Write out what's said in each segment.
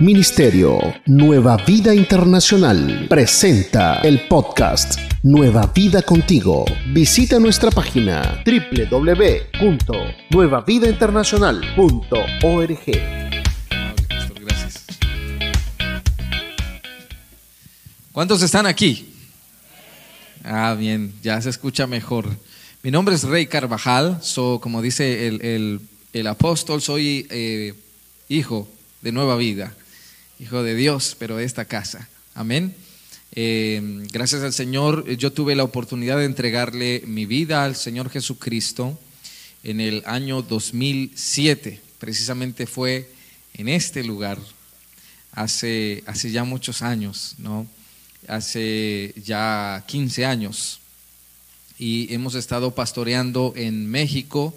Ministerio Nueva Vida Internacional presenta el podcast Nueva Vida Contigo. Visita nuestra página www.nuevavidainternacional.org. Gracias. ¿Cuántos están aquí? Ah, bien, ya se escucha mejor. Mi nombre es Rey Carvajal, so, como dice el, el, apóstol, soy eh, hijo de nueva vida hijo de Dios, pero de esta casa. Amén. Eh, gracias al Señor, yo tuve la oportunidad de entregarle mi vida al Señor Jesucristo en el año 2007. Precisamente fue en este lugar, hace, hace ya muchos años, ¿no? Hace ya 15 años. Y hemos estado pastoreando en México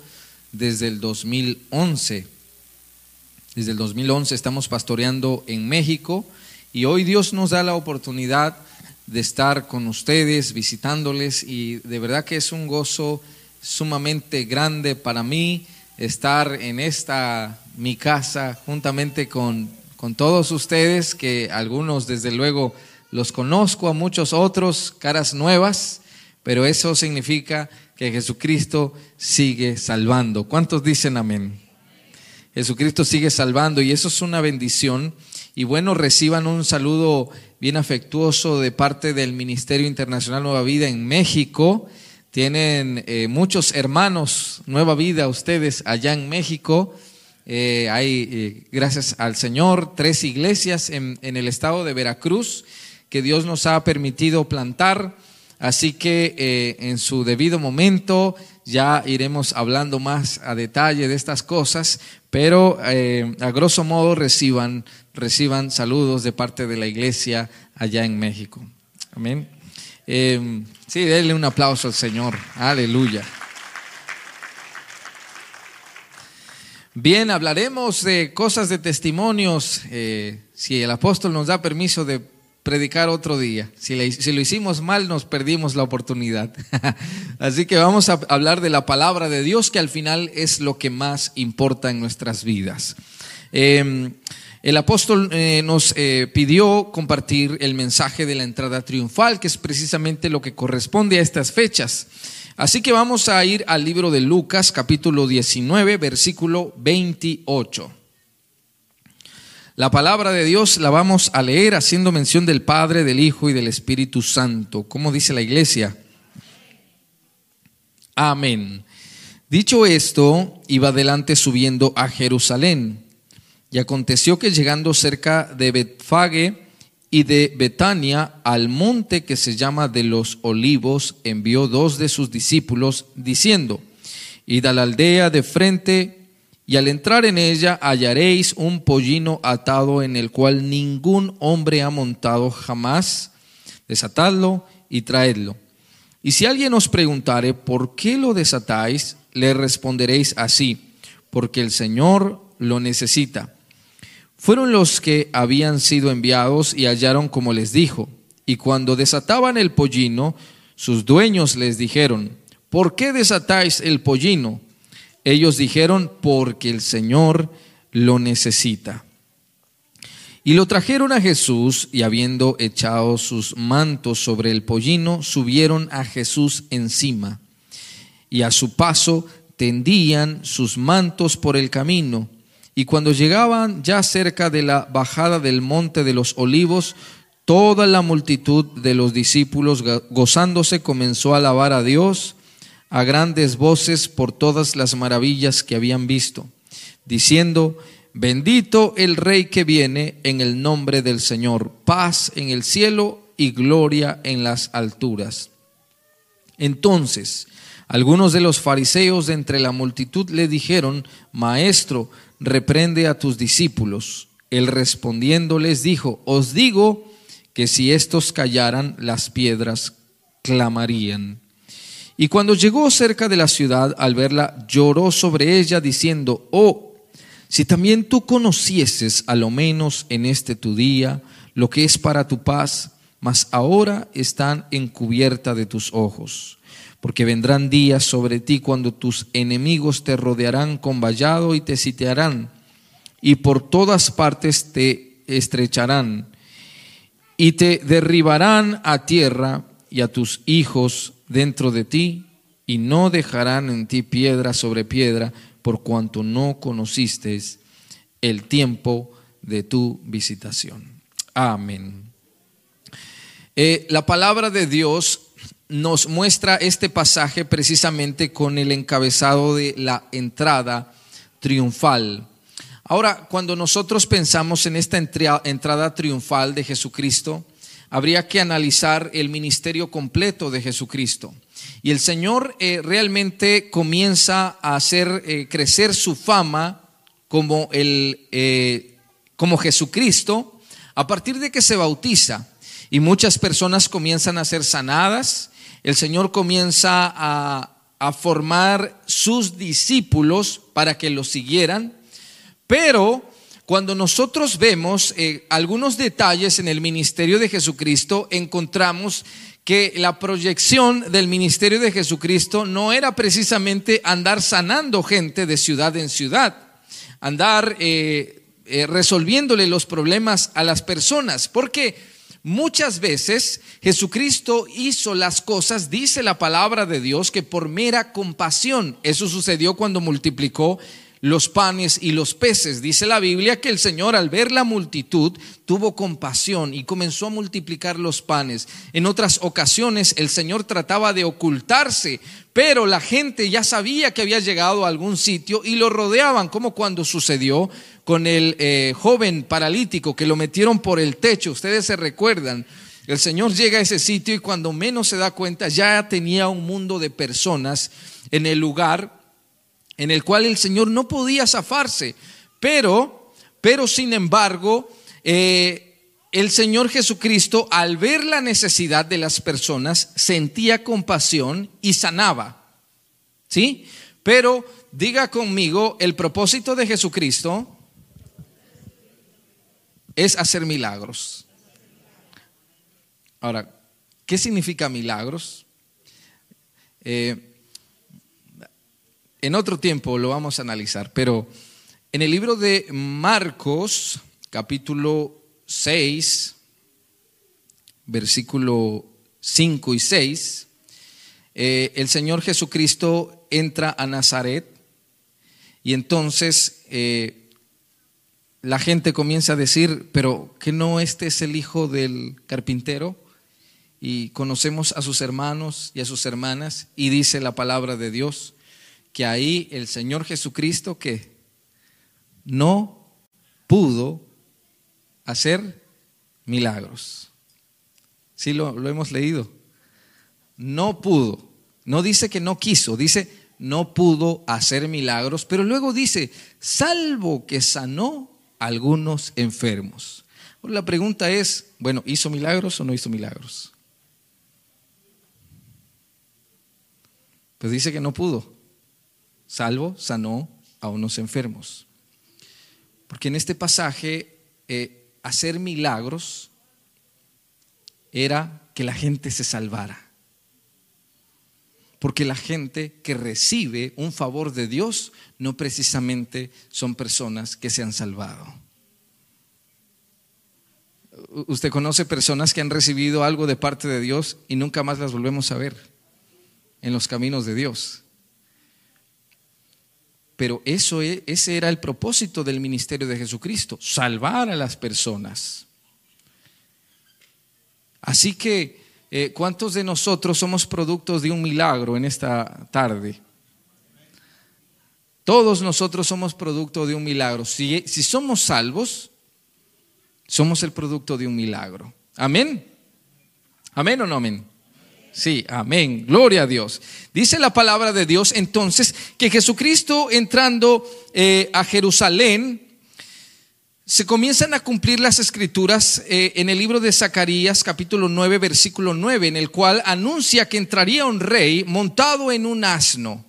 desde el 2011 desde el 2011 estamos pastoreando en México y hoy Dios nos da la oportunidad de estar con ustedes, visitándoles y de verdad que es un gozo sumamente grande para mí estar en esta mi casa juntamente con, con todos ustedes, que algunos desde luego los conozco, a muchos otros caras nuevas, pero eso significa que Jesucristo sigue salvando. ¿Cuántos dicen amén? Jesucristo sigue salvando y eso es una bendición. Y bueno, reciban un saludo bien afectuoso de parte del Ministerio Internacional Nueva Vida en México. Tienen eh, muchos hermanos Nueva Vida ustedes allá en México. Eh, hay, eh, gracias al Señor, tres iglesias en, en el estado de Veracruz que Dios nos ha permitido plantar. Así que en su debido momento ya iremos hablando más a detalle de estas cosas, pero eh, a grosso modo reciban, reciban saludos de parte de la iglesia allá en México. Amén. Eh, sí, denle un aplauso al Señor. Aleluya. Bien, hablaremos de cosas de testimonios. Eh, si el apóstol nos da permiso de predicar otro día. Si, lo hicimos mal, nos perdimos la oportunidad. Así que vamos a hablar de la palabra de Dios, que al final es lo que más importa en nuestras vidas. Em, el apóstol eh, nos eh, pidió compartir el mensaje de la entrada triunfal, que es precisamente lo que corresponde a estas fechas. Así que vamos a ir al libro de Lucas, capítulo 19, versículo 28. La palabra de Dios la vamos a leer haciendo mención del Padre, del Hijo y del Espíritu Santo. ¿Cómo dice la iglesia? Amén. Dicho esto, iba adelante subiendo a Jerusalén. Y aconteció que llegando cerca de Betfage y de Betania al monte que se llama de los olivos, envió dos de sus discípulos, diciendo, Id a la aldea de frente y al entrar en ella hallaréis un pollino atado en el cual ningún hombre ha montado jamás. Desatadlo y traedlo. Y si alguien os preguntare, ¿por qué lo desatáis? Le responderéis así, porque el Señor lo necesita. Fueron los que habían sido enviados y hallaron como les dijo. Y cuando desataban el pollino, sus dueños les dijeron, ¿por qué desatáis el pollino? Ellos dijeron, porque el Señor lo necesita. Y lo trajeron a Jesús y habiendo echado sus mantos sobre el pollino, subieron a Jesús encima. Y a su paso tendían sus mantos por el camino. Y cuando llegaban ya cerca de la bajada del monte de los olivos, toda la multitud de los discípulos gozándose comenzó a alabar a Dios a grandes voces por todas las maravillas que habían visto, diciendo, bendito el Rey que viene en el nombre del Señor, paz en el cielo y gloria en las alturas. Entonces, algunos de los fariseos de entre la multitud le dijeron, Maestro, reprende a tus discípulos. Él respondiendo les dijo, Os digo que si estos callaran, las piedras clamarían. Y cuando llegó cerca de la ciudad, al verla, lloró sobre ella, diciendo, oh, si también tú conocieses, a lo menos en este tu día, lo que es para tu paz, mas ahora están encubierta de tus ojos. Porque vendrán días sobre ti cuando tus enemigos te rodearán con vallado y te sitiarán, y por todas partes te estrecharán y te derribarán a tierra y a tus hijos dentro de ti y no dejarán en ti piedra sobre piedra por cuanto no conociste el tiempo de tu visitación. Amén. Eh, la palabra de Dios nos muestra este pasaje precisamente con el encabezado de la entrada triunfal. Ahora, cuando nosotros pensamos en esta entrada triunfal de Jesucristo, habría que analizar el ministerio completo de Jesucristo. Y el Señor eh, realmente comienza a hacer eh, crecer su fama como, el, eh, como Jesucristo a partir de que se bautiza. Y muchas personas comienzan a ser sanadas. El Señor comienza a, a formar sus discípulos para que lo siguieran. Pero cuando nosotros vemos eh, algunos detalles en el ministerio de Jesucristo, encontramos que la proyección del ministerio de Jesucristo no era precisamente andar sanando gente de ciudad en ciudad, andar eh, eh, resolviéndole los problemas a las personas, porque muchas veces Jesucristo hizo las cosas, dice la palabra de Dios, que por mera compasión, eso sucedió cuando multiplicó los panes y los peces. Dice la Biblia que el Señor al ver la multitud tuvo compasión y comenzó a multiplicar los panes. En otras ocasiones el Señor trataba de ocultarse, pero la gente ya sabía que había llegado a algún sitio y lo rodeaban, como cuando sucedió con el eh, joven paralítico que lo metieron por el techo. Ustedes se recuerdan. El Señor llega a ese sitio y cuando menos se da cuenta ya tenía un mundo de personas en el lugar en el cual el Señor no podía zafarse, pero, pero sin embargo, eh, el Señor Jesucristo, al ver la necesidad de las personas, sentía compasión y sanaba. ¿Sí? Pero diga conmigo, el propósito de Jesucristo es hacer milagros. Ahora, ¿qué significa milagros? Eh, en otro tiempo lo vamos a analizar, pero en el libro de Marcos, capítulo 6, versículo 5 y 6, eh, el Señor Jesucristo entra a Nazaret y entonces eh, la gente comienza a decir, pero que no este es el hijo del carpintero y conocemos a sus hermanos y a sus hermanas y dice la palabra de Dios que ahí el Señor Jesucristo que no pudo hacer milagros. Sí, lo, lo hemos leído. No pudo. No dice que no quiso, dice no pudo hacer milagros, pero luego dice, salvo que sanó algunos enfermos. La pregunta es, bueno, ¿hizo milagros o no hizo milagros? Pues dice que no pudo salvo, sanó a unos enfermos. Porque en este pasaje, eh, hacer milagros era que la gente se salvara. Porque la gente que recibe un favor de Dios no precisamente son personas que se han salvado. Usted conoce personas que han recibido algo de parte de Dios y nunca más las volvemos a ver en los caminos de Dios. Pero eso, e, ese era el propósito del ministerio de Jesucristo, salvar a las personas. Así que, eh, ¿cuántos de nosotros somos productos de un milagro en esta tarde? Todos nosotros somos producto de un milagro. Si, si somos salvos, somos el producto de un milagro. Amén. Amén o no amén. Sí, amén. Gloria a Dios. Dice la palabra de Dios entonces que Jesucristo entrando eh, a Jerusalén, se comienzan a cumplir las escrituras eh, en el libro de Zacarías capítulo 9 versículo 9, en el cual anuncia que entraría un rey montado en un asno,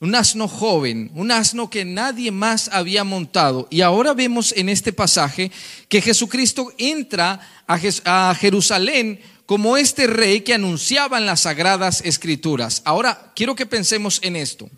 un asno joven, un asno que nadie más había montado. Y ahora vemos en este pasaje que Jesucristo entra a Jerusalén como este rey que anunciaba en las sagradas escrituras. Ahora, quiero que pensemos en esto.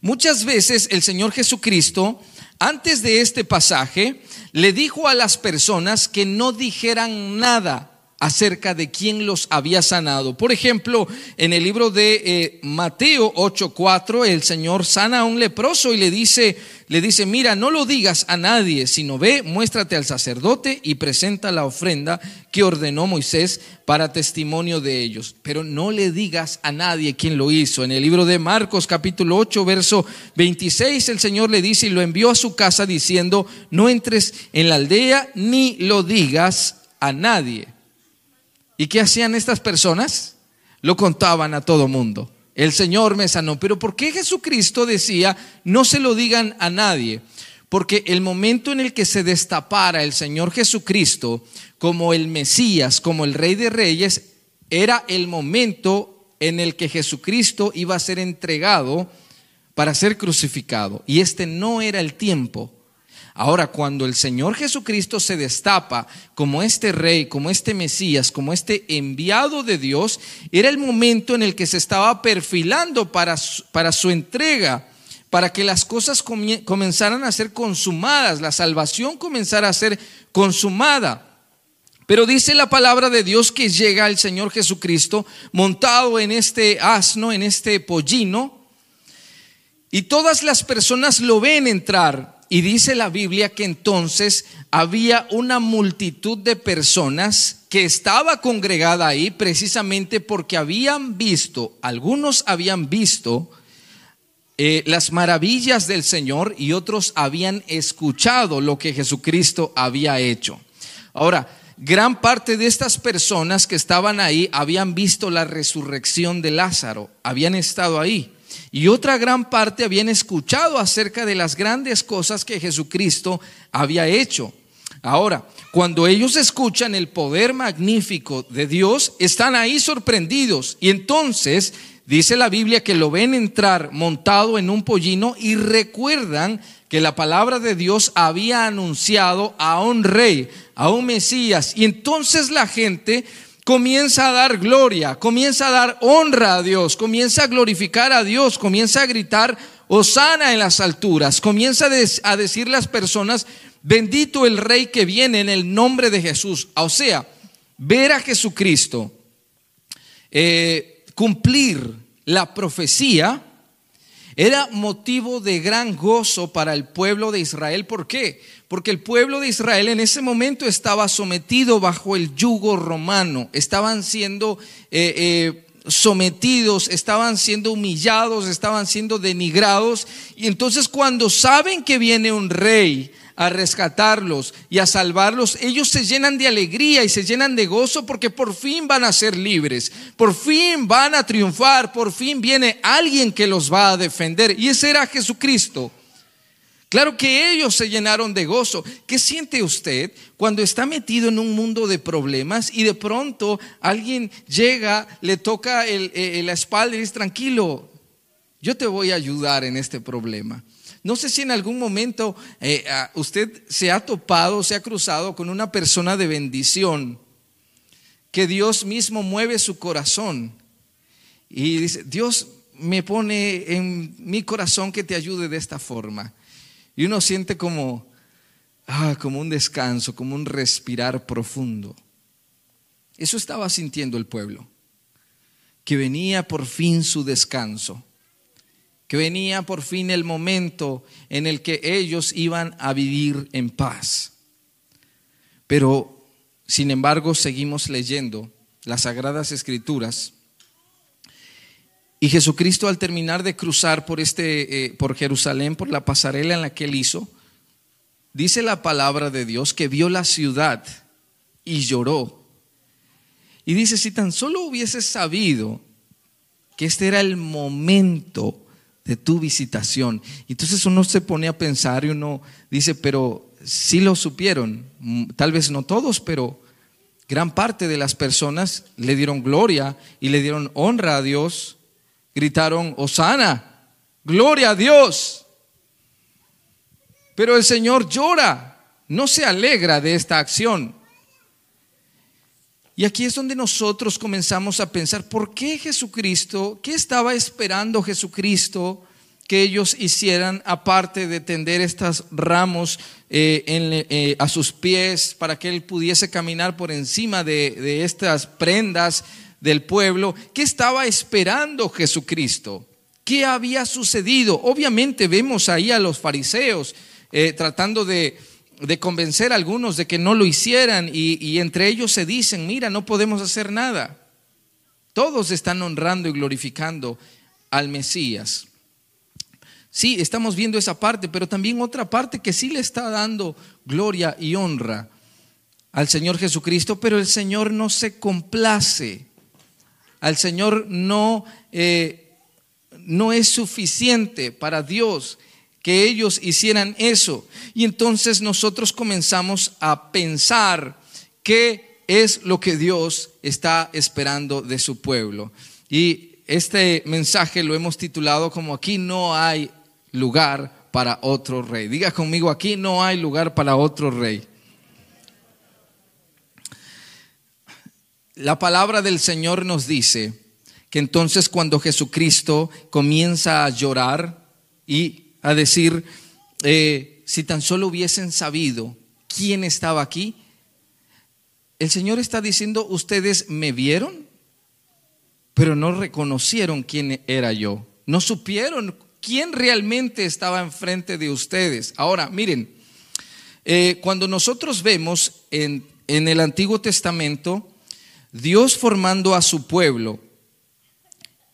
Muchas veces el Señor Jesucristo antes de este pasaje, le dijo a las personas que no dijeran nada acerca de quién los había sanado. Por ejemplo, en el libro de eh, Mateo 8:4, el Señor sana a un leproso y le dice, le dice, "Mira, no lo digas a nadie, sino ve, muéstrate al sacerdote y presenta la ofrenda que ordenó Moisés para testimonio de ellos, pero no le digas a nadie quién lo hizo." En el libro de Marcos capítulo 8, verso 26, el Señor le dice y lo envió a su casa diciendo, "No entres en la aldea ni lo digas a nadie." ¿Y qué hacían estas personas? Lo contaban a todo mundo. El Señor me sanó. Pero ¿por qué Jesucristo decía, no se lo digan a nadie? Porque el momento en el que se destapara el Señor Jesucristo como el Mesías, como el Rey de Reyes, era el momento en el que Jesucristo iba a ser entregado para ser crucificado. Y este no era el tiempo. Ahora, cuando el Señor Jesucristo se destapa como este rey, como este Mesías, como este enviado de Dios, era el momento en el que se estaba perfilando para su, para su entrega, para que las cosas comenzaran a ser consumadas, la salvación comenzara a ser consumada. Pero dice la palabra de Dios que llega el Señor Jesucristo montado en este asno, en este pollino, y todas las personas lo ven entrar y dice la Biblia que entonces había una multitud de personas que estaba congregada ahí precisamente porque habían visto, algunos habían visto eh, las maravillas del Señor y otros habían escuchado lo que Jesucristo había hecho. Ahora, gran parte de estas personas que estaban ahí habían visto la resurrección de Lázaro, habían estado ahí y otra gran parte habían escuchado acerca de las grandes cosas que Jesucristo había hecho. Ahora, cuando ellos escuchan el poder magnífico de Dios, están ahí sorprendidos. Y entonces dice la Biblia que lo ven entrar montado en un pollino y recuerdan que la palabra de Dios había anunciado a un rey, a un Mesías. Y entonces la gente comienza a dar gloria, comienza a dar honra a Dios, comienza a glorificar a Dios, comienza a gritar, Osana en las alturas, comienza a decir las personas, bendito el rey que viene en el nombre de Jesús. O sea, ver a Jesucristo eh, cumplir la profecía era motivo de gran gozo para el pueblo de Israel. ¿Por qué? Porque el pueblo de Israel en ese momento estaba sometido bajo el yugo romano, estaban siendo eh, eh, sometidos, estaban siendo humillados, estaban siendo denigrados. Y entonces cuando saben que viene un rey, a rescatarlos y a salvarlos, ellos se llenan de alegría y se llenan de gozo porque por fin van a ser libres, por fin van a triunfar, por fin viene alguien que los va a defender. Y ese era Jesucristo. Claro que ellos se llenaron de gozo. ¿Qué siente usted cuando está metido en un mundo de problemas y de pronto alguien llega, le toca eh, la espalda y dice, tranquilo, yo te voy a ayudar en este problema? No sé si en algún momento eh, usted se ha topado, se ha cruzado con una persona de bendición, que Dios mismo mueve su corazón y dice, Dios me pone en mi corazón que te ayude de esta forma. Y uno siente como, ah, como un descanso, como un respirar profundo. Eso estaba sintiendo el pueblo, que venía por fin su descanso que venía por fin el momento en el que ellos iban a vivir en paz. Pero, sin embargo, seguimos leyendo las sagradas escrituras y Jesucristo al terminar de cruzar por este eh, por Jerusalén por la pasarela en la que él hizo, dice la palabra de Dios que vio la ciudad y lloró. Y dice, si tan solo hubiese sabido que este era el momento de tu visitación. Entonces uno se pone a pensar y uno dice, pero sí lo supieron, mm, tal vez no todos, pero gran parte de las personas le dieron gloria y le dieron honra a Dios, gritaron, Osana, gloria a Dios. Pero el Señor llora, no se alegra de esta acción. Y aquí es donde nosotros comenzamos a pensar, ¿por qué Jesucristo? ¿Qué estaba esperando Jesucristo que ellos hicieran, aparte de tender estos ramos eh, eh, a sus pies para que él pudiese caminar por encima de, estas prendas del pueblo? ¿Qué estaba esperando Jesucristo? ¿Qué había sucedido? Obviamente vemos ahí a los fariseos eh, tratando de, convencer a algunos de que no lo hicieran y, y entre ellos se dicen, mira, no podemos hacer nada. Todos están honrando y glorificando al Mesías. Sí, estamos viendo esa parte, pero también otra parte que sí le está dando gloria y honra al Señor Jesucristo, pero el Señor no se complace. Al Señor no, eh, no es suficiente para Dios que ellos hicieran eso. Y entonces nosotros comenzamos a pensar qué es lo que Dios está esperando de su pueblo. Y este mensaje lo hemos titulado como aquí no hay lugar para otro rey. Diga conmigo, aquí no hay lugar para otro rey. La palabra del Señor nos dice que entonces cuando Jesucristo comienza a llorar y a decir, eh, si tan solo hubiesen sabido quién estaba aquí, el Señor está diciendo, ustedes me vieron, pero no reconocieron quién era yo, no supieron quién realmente estaba enfrente de ustedes. Ahora, miren, eh, cuando nosotros vemos en, en el Antiguo Testamento, Dios formando a su pueblo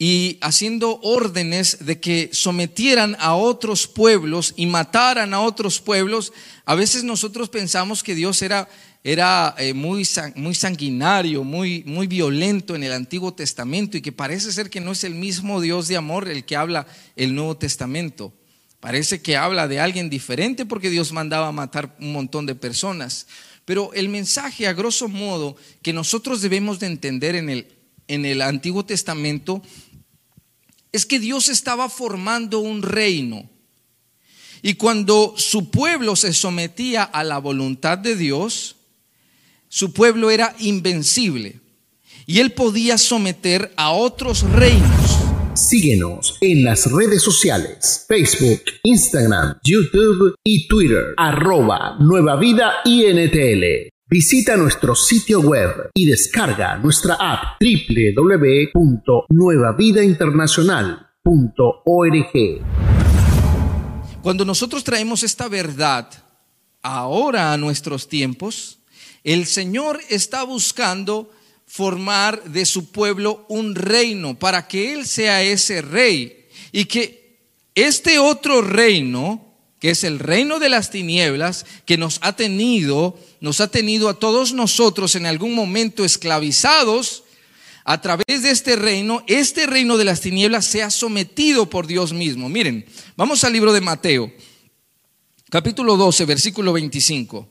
y haciendo órdenes de que sometieran a otros pueblos y mataran a otros pueblos, a veces nosotros pensamos que Dios era, era eh, muy, muy sanguinario, muy, muy violento en el Antiguo Testamento y que parece ser que no es el mismo Dios de amor el que habla el Nuevo Testamento. Parece que habla de alguien diferente porque Dios mandaba matar un montón de personas. Pero el mensaje, a grosso modo, que nosotros debemos de entender en el, en el Antiguo Testamento es que Dios estaba formando un reino. Y cuando su pueblo se sometía a la voluntad de Dios, su pueblo era invencible. Y él podía someter a otros reinos. Síguenos en las redes sociales, Facebook, Instagram, YouTube y Twitter, arroba Nueva Vida INTL. Visita nuestro sitio web y descarga nuestra app www.nuevavidainternacional.org. Cuando nosotros traemos esta verdad ahora a nuestros tiempos, el Señor está buscando formar de su pueblo un reino para que Él sea ese rey y que este otro reino, que es el reino de las tinieblas, que nos ha tenido, nos ha tenido a todos nosotros en algún momento esclavizados, a través de este reino, este reino de las tinieblas sea sometido por Dios mismo. Miren, vamos al libro de Mateo, capítulo 12, versículo 25.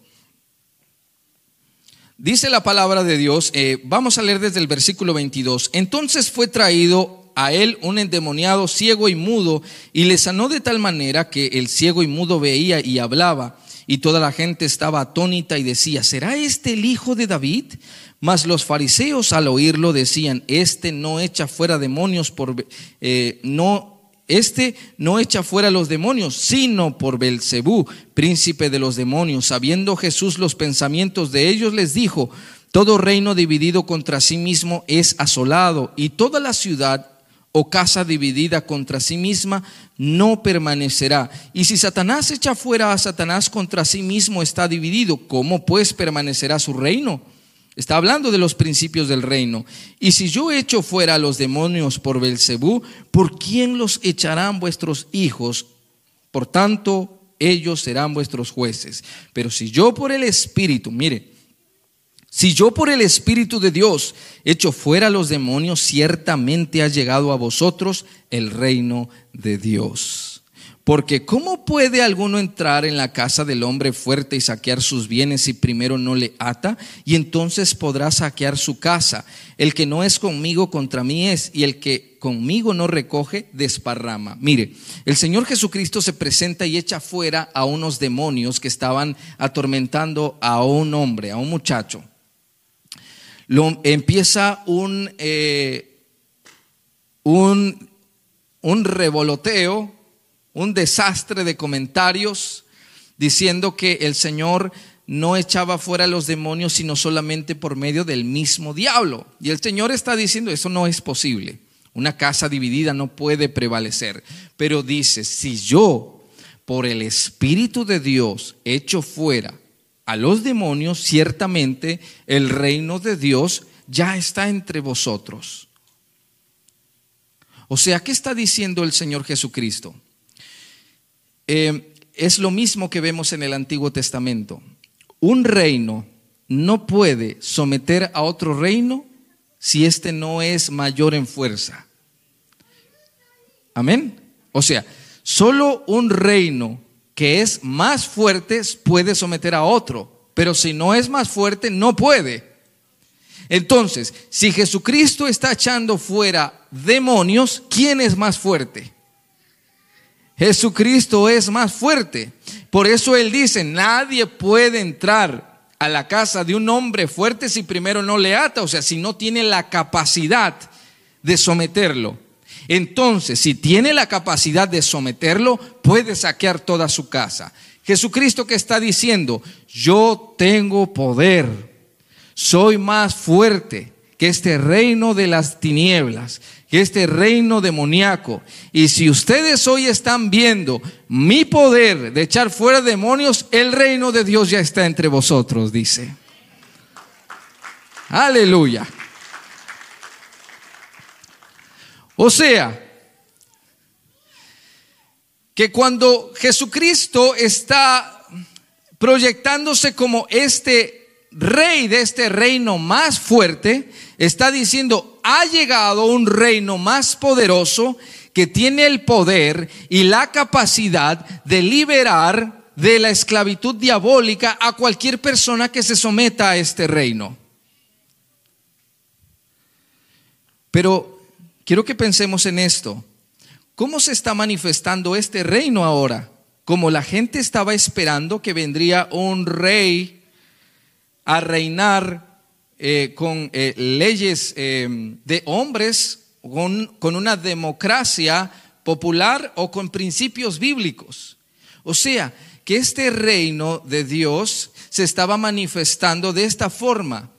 Dice la palabra de Dios, eh, vamos a leer desde el versículo 22. Entonces fue traído a él un endemoniado ciego y mudo y le sanó de tal manera que el ciego y mudo veía y hablaba y toda la gente estaba atónita y decía, ¿será este el hijo de David? Mas los fariseos al oírlo decían, este no echa fuera demonios por, eh, no este no echa fuera los demonios, sino por Belcebú, príncipe de los demonios. Sabiendo Jesús los pensamientos de ellos, les dijo: Todo reino dividido contra sí mismo es asolado, y toda la ciudad o casa dividida contra sí misma no permanecerá. Y si Satanás echa fuera a Satanás contra sí mismo está dividido, ¿cómo pues permanecerá su reino? Está hablando de los principios del reino. Y si yo echo fuera a los demonios por Belcebú, ¿por quién los echarán vuestros hijos? Por tanto, ellos serán vuestros jueces. Pero si yo por el Espíritu, mire, si yo por el Espíritu de Dios echo fuera a los demonios, ciertamente ha llegado a vosotros el reino de Dios. Porque ¿cómo puede alguno entrar en la casa del hombre fuerte y saquear sus bienes si primero no le ata? Y entonces podrá saquear su casa. El que no es conmigo contra mí es, y el que conmigo no recoge, desparrama. Mire, el Señor Jesucristo se presenta y echa fuera a unos demonios que estaban atormentando a un hombre, a un muchacho. Empieza un, eh, un, un revoloteo un desastre de comentarios diciendo que el Señor no echaba fuera a los demonios sino solamente por medio del mismo diablo. Y el Señor está diciendo, eso no es posible. Una casa dividida no puede prevalecer. Pero dice, si yo por el Espíritu de Dios echo fuera a los demonios, ciertamente el reino de Dios ya está entre vosotros. O sea, ¿qué está diciendo el Señor Jesucristo? Eh, es lo mismo que vemos en el Antiguo Testamento. Un reino no puede someter a otro reino si éste no es mayor en fuerza. Amén. O sea, solo un reino que es más fuerte puede someter a otro, pero si no es más fuerte, no puede. Entonces, si Jesucristo está echando fuera demonios, ¿quién es más fuerte? Jesucristo es más fuerte. Por eso Él dice, nadie puede entrar a la casa de un hombre fuerte si primero no le ata, o sea, si no tiene la capacidad de someterlo. Entonces, si tiene la capacidad de someterlo, puede saquear toda su casa. Jesucristo que está diciendo, yo tengo poder, soy más fuerte que este reino de las tinieblas, que este reino demoníaco. Y si ustedes hoy están viendo mi poder de echar fuera demonios, el reino de Dios ya está entre vosotros, dice. Aleluya. O sea, que cuando Jesucristo está proyectándose como este rey de este reino más fuerte, está diciendo, ha llegado un reino más poderoso que tiene el poder y la capacidad de liberar de la esclavitud diabólica a cualquier persona que se someta a este reino. Pero quiero que pensemos en esto. ¿Cómo se está manifestando este reino ahora? Como la gente estaba esperando que vendría un rey a reinar eh, con eh, leyes eh, de hombres, con, con una democracia popular o con principios bíblicos. O sea, que este reino de Dios se estaba manifestando de esta forma,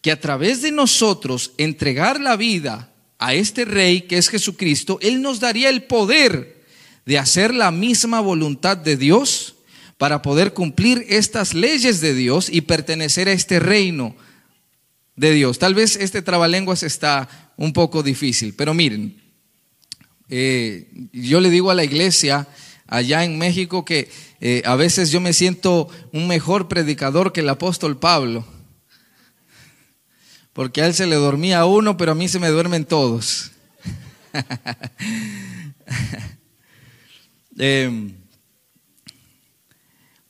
que a través de nosotros entregar la vida a este rey que es Jesucristo, Él nos daría el poder de hacer la misma voluntad de Dios para poder cumplir estas leyes de Dios y pertenecer a este reino de Dios. Tal vez este trabalenguas está un poco difícil, pero miren, eh, yo le digo a la iglesia allá en México que eh, a veces yo me siento un mejor predicador que el apóstol Pablo, porque a él se le dormía uno, pero a mí se me duermen todos. eh,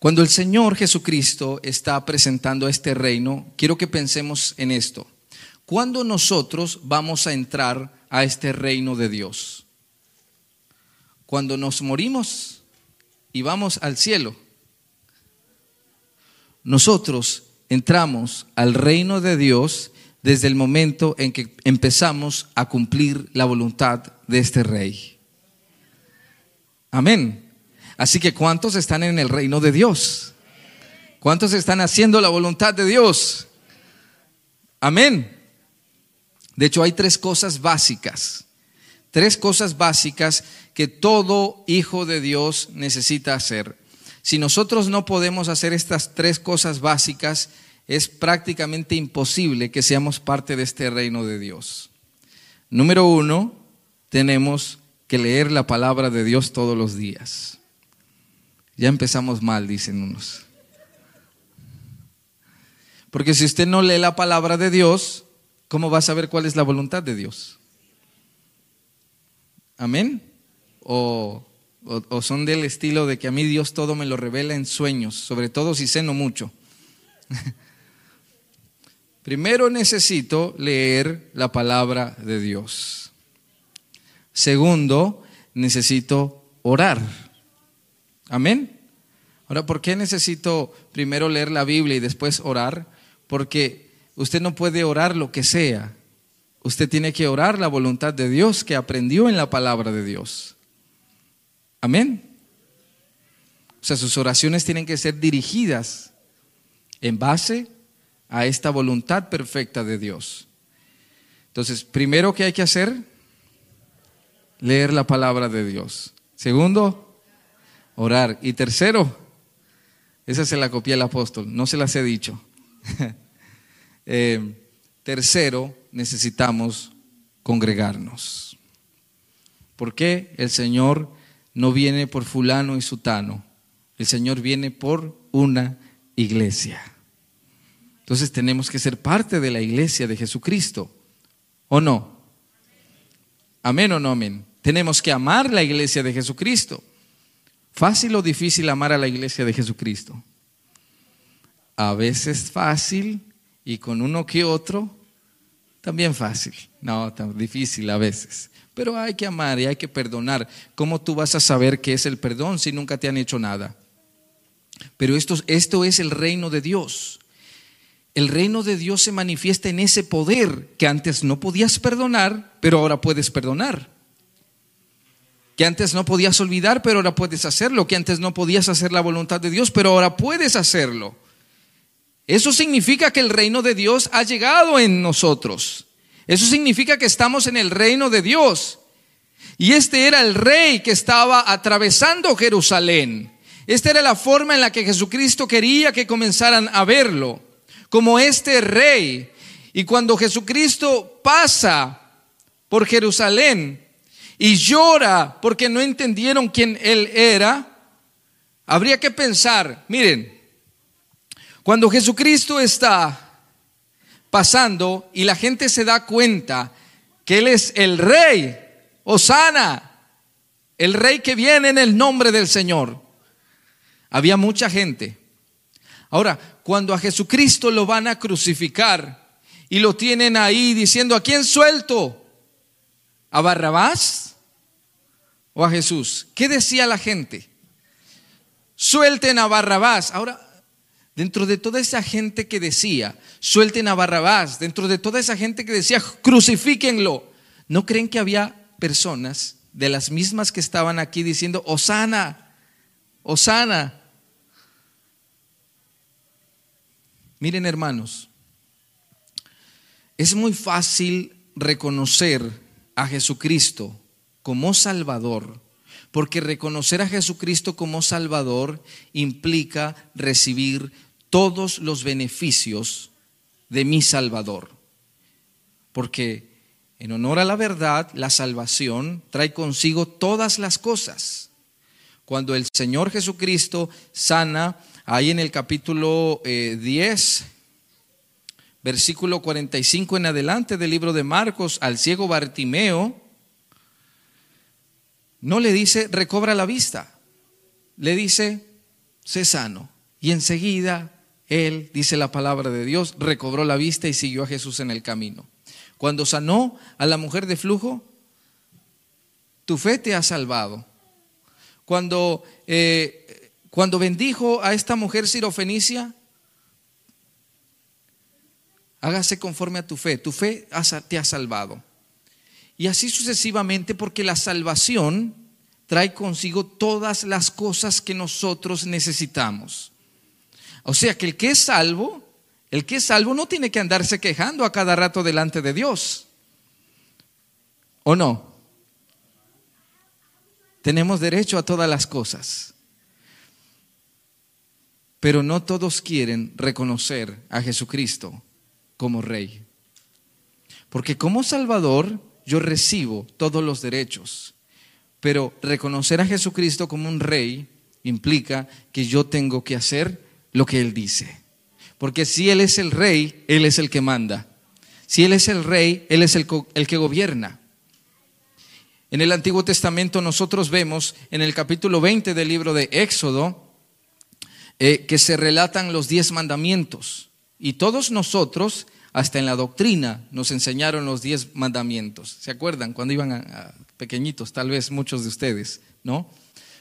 cuando el Señor Jesucristo está presentando este reino, quiero que pensemos en esto. ¿Cuándo nosotros vamos a entrar a este reino de Dios? Cuando nos morimos y vamos al cielo. Nosotros entramos al reino de Dios desde el momento en que empezamos a cumplir la voluntad de este rey. Amén. Así que ¿cuántos están en el reino de Dios? ¿Cuántos están haciendo la voluntad de Dios? Amén. De hecho, hay tres cosas básicas. Tres cosas básicas que todo hijo de Dios necesita hacer. Si nosotros no podemos hacer estas tres cosas básicas, es prácticamente imposible que seamos parte de este reino de Dios. Número uno, tenemos que leer la palabra de Dios todos los días. Ya empezamos mal, dicen unos. Porque si usted no lee la palabra de Dios, ¿cómo va a saber cuál es la voluntad de Dios? Amén. O, son del estilo de que a mí Dios todo me lo revela en sueños, sobre todo si ceno mucho. Primero necesito leer la palabra de Dios. Segundo, necesito orar. Amén. Ahora, ¿por qué necesito primero leer la Biblia y después orar? Porque usted no puede orar lo que sea. Usted tiene que orar la voluntad de Dios que aprendió en la palabra de Dios. Amén. O sea, sus oraciones tienen que ser dirigidas en base a esta voluntad perfecta de Dios. Entonces, primero que hay que hacer, leer la palabra de Dios. Segundo, orar. Y tercero, esa se la copié el apóstol, no se las he dicho. Eh, tercero, necesitamos congregarnos. ¿Por qué el Señor no viene por fulano y sutano? El Señor viene por una iglesia. Entonces tenemos que ser parte de la iglesia de Jesucristo. ¿O no? Amén o no amén. Tenemos que amar la iglesia de Jesucristo. ¿Fácil o difícil amar a la iglesia de Jesucristo? A veces fácil y con uno que otro también fácil. No, tan difícil a veces. Pero hay que amar y hay que perdonar. ¿Cómo tú vas a saber qué es el perdón si nunca te han hecho nada? Pero esto, esto es el reino de Dios. El reino de Dios se manifiesta en ese poder que antes no podías perdonar, pero ahora puedes perdonar. Que antes no podías olvidar, pero ahora puedes hacerlo. Que antes no podías hacer la voluntad de Dios, pero ahora puedes hacerlo. Eso significa que el reino de Dios ha llegado en nosotros. Eso significa que estamos en el reino de Dios. Y este era el rey que estaba atravesando Jerusalén. Esta era la forma en la que Jesucristo quería que comenzaran a verlo, como este rey. Y cuando Jesucristo pasa por Jerusalén y llora porque no entendieron quién él era, habría que pensar, miren, cuando Jesucristo está pasando y la gente se da cuenta que Él es el rey, Osana, el rey que viene en el nombre del Señor. Había mucha gente. Ahora, cuando a Jesucristo lo van a crucificar y lo tienen ahí diciendo, ¿a quién suelto? ¿A Barrabás o a Jesús? ¿Qué decía la gente? Suelten a Barrabás. Ahora, dentro de toda esa gente que decía, suelten a Barrabás, dentro de toda esa gente que decía, crucifíquenlo, ¿no creen que había personas de las mismas que estaban aquí diciendo, Osana, Osana? Miren hermanos, es muy fácil reconocer a Jesucristo como Salvador, porque reconocer a Jesucristo como Salvador implica recibir todos los beneficios de mi Salvador. Porque en honor a la verdad, la salvación trae consigo todas las cosas. Cuando el Señor Jesucristo sana, ahí en el capítulo 10, eh, versículo 45 en adelante del libro de Marcos, al ciego Bartimeo, no le dice recobra la vista, le dice sé sano. Y enseguida él, dice la palabra de Dios, recobró la vista y siguió a Jesús en el camino. Cuando sanó a la mujer de flujo, tu fe te ha salvado. Cuando, eh, cuando bendijo a esta mujer sirofenicia, hágase conforme a tu fe. Tu fe te ha salvado. Y así sucesivamente porque la salvación trae consigo todas las cosas que nosotros necesitamos. O sea que el que es salvo, el que es salvo no tiene que andarse quejando a cada rato delante de Dios. ¿O no? Tenemos derecho a todas las cosas. Pero no todos quieren reconocer a Jesucristo como Rey. Porque como Salvador yo recibo todos los derechos. Pero reconocer a Jesucristo como un Rey implica que yo tengo que hacer lo que Él dice. Porque si Él es el rey, Él es el que manda. Si Él es el rey, Él es el, que gobierna. En el Antiguo Testamento nosotros vemos en el capítulo 20 del libro de Éxodo eh, que se relatan los diez mandamientos. Y todos nosotros, hasta en la doctrina, nos enseñaron los diez mandamientos. ¿Se acuerdan? Cuando iban pequeñitos, tal vez muchos de ustedes, ¿no?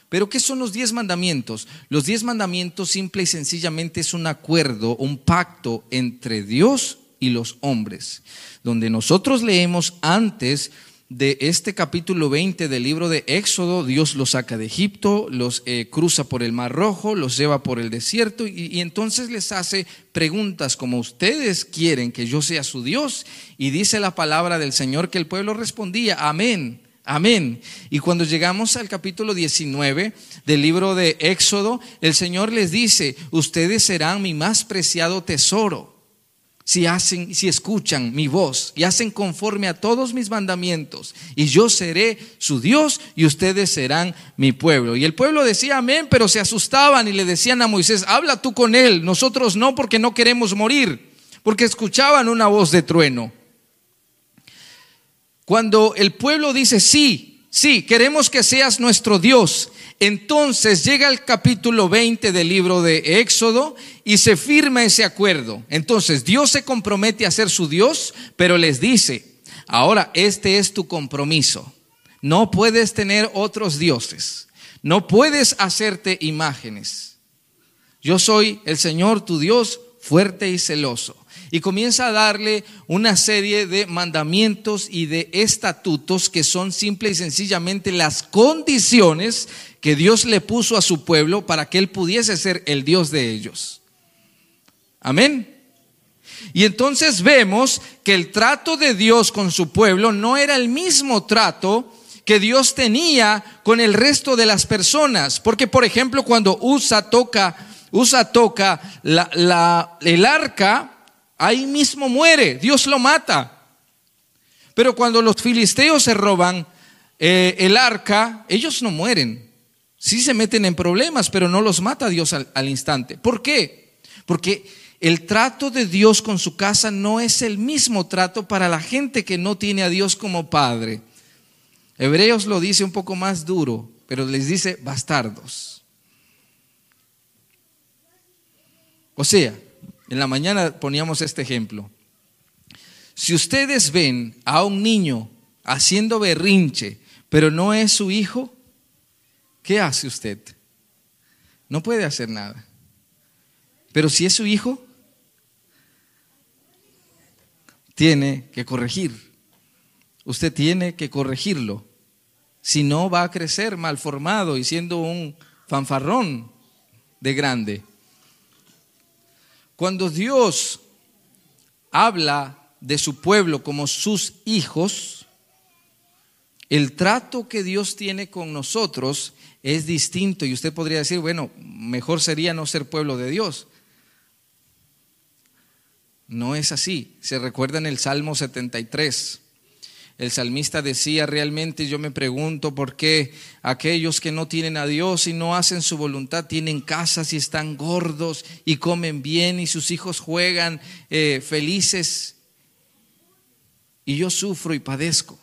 Pero ¿qué son los diez mandamientos? Los diez mandamientos simple y sencillamente es un acuerdo, un pacto entre Dios y los hombres, donde nosotros leemos antes de este capítulo 20 del libro de Éxodo, Dios los saca de Egipto, los eh, cruza por el Mar Rojo, los lleva por el desierto y, entonces les hace preguntas como ustedes quieren que yo sea su Dios. Y dice la palabra del Señor que el pueblo respondía, amén. Amén. Y cuando llegamos al capítulo 19 del libro de Éxodo, el Señor les dice, ustedes serán mi más preciado tesoro si hacen, si escuchan mi voz y hacen conforme a todos mis mandamientos, y yo seré su Dios y ustedes serán mi pueblo. Y el pueblo decía amén, pero se asustaban y le decían a Moisés, habla tú con él, nosotros no porque no queremos morir, porque escuchaban una voz de trueno. Cuando el pueblo dice, sí, sí, queremos que seas nuestro Dios, entonces llega el capítulo 20 del libro de Éxodo y se firma ese acuerdo. Entonces Dios se compromete a ser su Dios, pero les dice, ahora este es tu compromiso. No puedes tener otros dioses. No puedes hacerte imágenes. Yo soy el Señor tu Dios fuerte y celoso y comienza a darle una serie de mandamientos y de estatutos que son simple y sencillamente las condiciones que Dios le puso a su pueblo para que él pudiese ser el Dios de ellos. Amén. Y entonces vemos que el trato de Dios con su pueblo no era el mismo trato que Dios tenía con el resto de las personas. Porque, por ejemplo, cuando Usa toca, Usa toca la, el arca, ahí mismo muere, Dios lo mata. Pero cuando los filisteos se roban eh, el arca, ellos no mueren. Sí se meten en problemas, pero no los mata Dios al, al instante. ¿Por qué? Porque el trato de Dios con su casa no es el mismo trato para la gente que no tiene a Dios como Padre. Hebreos lo dice un poco más duro, pero les dice bastardos. O sea, en la mañana poníamos este ejemplo. Si ustedes ven a un niño haciendo berrinche, pero no es su hijo, ¿qué hace usted? No puede hacer nada. Pero si es su hijo, tiene que corregir. Usted tiene que corregirlo. Si no, va a crecer mal formado y siendo un fanfarrón de grande. Cuando Dios habla de su pueblo como sus hijos, el trato que Dios tiene con nosotros es distinto y usted podría decir, bueno, mejor sería no ser pueblo de Dios. No es así. Se recuerda en el Salmo 73 el salmista decía, realmente yo me pregunto por qué aquellos que no tienen a Dios y no hacen su voluntad tienen casas y están gordos y comen bien y sus hijos juegan eh, felices y yo sufro y padezco.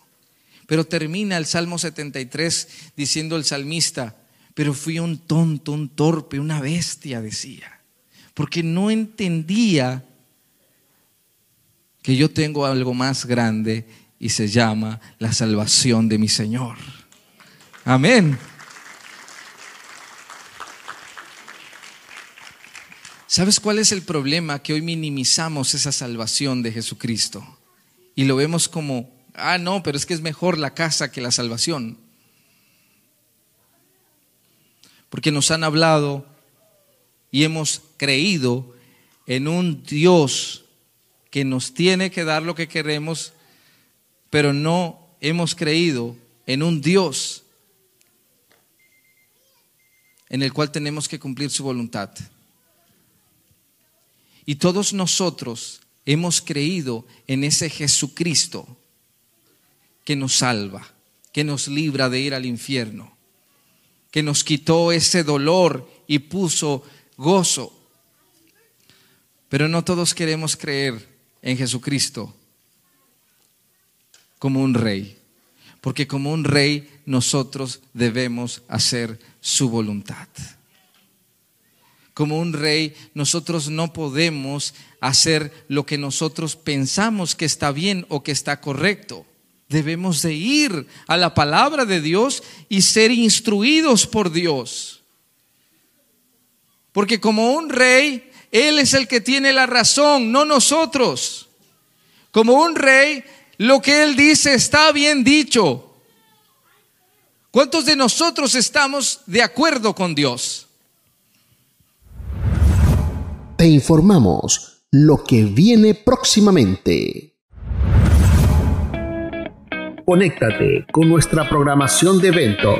Pero termina el Salmo 73 diciendo el salmista, pero fui un tonto, un torpe, una bestia, decía, porque no entendía que yo tengo algo más grande y se llama la salvación de mi Señor. Amén. ¿Sabes cuál es el problema? Que hoy minimizamos esa salvación de Jesucristo y lo vemos como, ah, no, pero es que es mejor la casa que la salvación. Porque nos han hablado y hemos creído en un Dios que nos tiene que dar lo que queremos pero no hemos creído en un Dios en el cual tenemos que cumplir su voluntad. Y todos nosotros hemos creído en ese Jesucristo que nos salva, que nos libra de ir al infierno, que nos quitó ese dolor y puso gozo. Pero no todos queremos creer en Jesucristo como un rey, porque como un rey nosotros debemos hacer su voluntad. Como un rey nosotros no podemos hacer lo que nosotros pensamos que está bien o que está correcto. Debemos de ir a la palabra de Dios y ser instruidos por Dios. Porque como un rey, Él es el que tiene la razón, no nosotros. Como un rey, lo que Él dice está bien dicho. ¿Cuántos de nosotros estamos de acuerdo con Dios? Te informamos lo que viene próximamente. Conéctate con nuestra programación de eventos.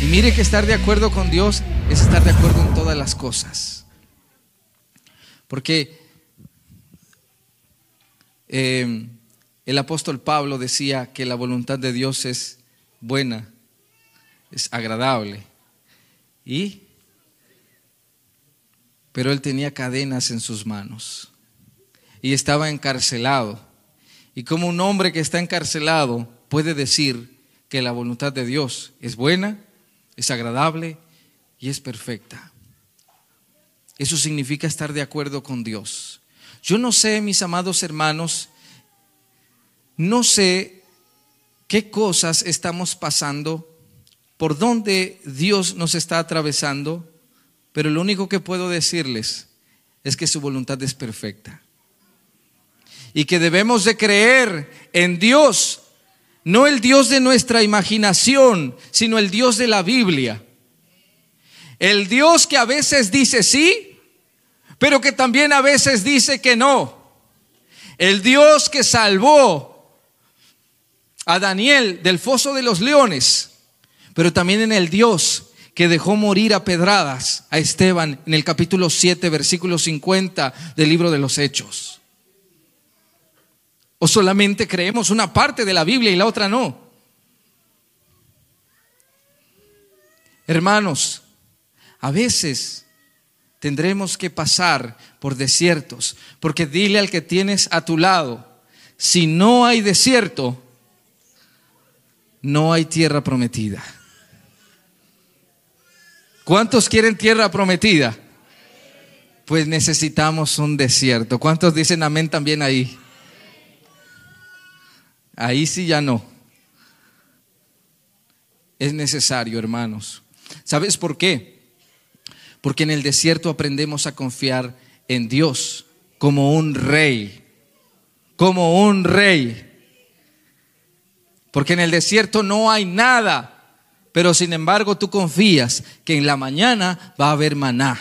Y mire que estar de acuerdo con Dios es estar de acuerdo en todas las cosas. Porque eh, el apóstol Pablo decía que la voluntad de Dios es buena, es agradable. Y pero él tenía cadenas en sus manos y estaba encarcelado. Y como un hombre que está encarcelado puede decir que la voluntad de Dios es buena, es agradable y es perfecta. Eso significa estar de acuerdo con Dios. Yo no sé, mis amados hermanos, no sé qué cosas estamos pasando, por dónde Dios nos está atravesando, pero lo único que puedo decirles es que su voluntad es perfecta. Y que debemos de creer en Dios, no el Dios de nuestra imaginación, sino el Dios de la Biblia. El Dios que a veces dice sí pero que también a veces dice que no. El Dios que salvó a Daniel del foso de los leones, pero también en el Dios que dejó morir a pedradas a Esteban en el capítulo 7, versículo 50 del libro de los Hechos. O solamente creemos una parte de la Biblia y la otra no. Hermanos, a veces tendremos que pasar por desiertos, porque dile al que tienes a tu lado, si no hay desierto, no hay tierra prometida. ¿Cuántos quieren tierra prometida? Pues necesitamos un desierto. ¿Cuántos dicen amén también ahí? Ahí sí ya no. Es necesario, hermanos. ¿Sabes por qué? Porque en el desierto aprendemos a confiar en Dios como un rey, como un rey. Porque en el desierto no hay nada, pero sin embargo tú confías que en la mañana va a haber maná.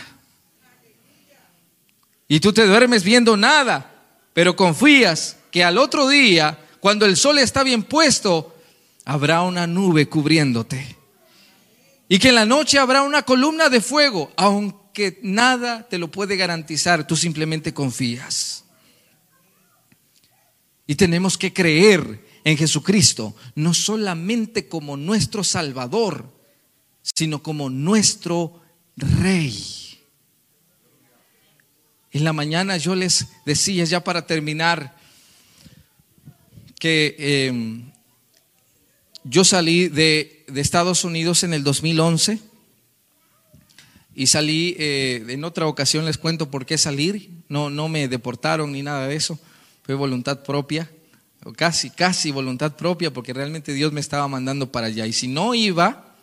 Y tú te duermes viendo nada, pero confías que al otro día, cuando el sol está bien puesto, habrá una nube cubriéndote. Y que en la noche habrá una columna de fuego, aunque nada te lo puede garantizar, tú simplemente confías. Y tenemos que creer en Jesucristo, no solamente como nuestro Salvador, sino como nuestro Rey. En la mañana yo les decía, ya para terminar, que eh, yo salí de, Estados Unidos en el 2011 y salí, eh, en otra ocasión les cuento por qué salir, no, no me deportaron ni nada de eso, fue voluntad propia, o casi, casi voluntad propia, porque realmente Dios me estaba mandando para allá. Y si no iba,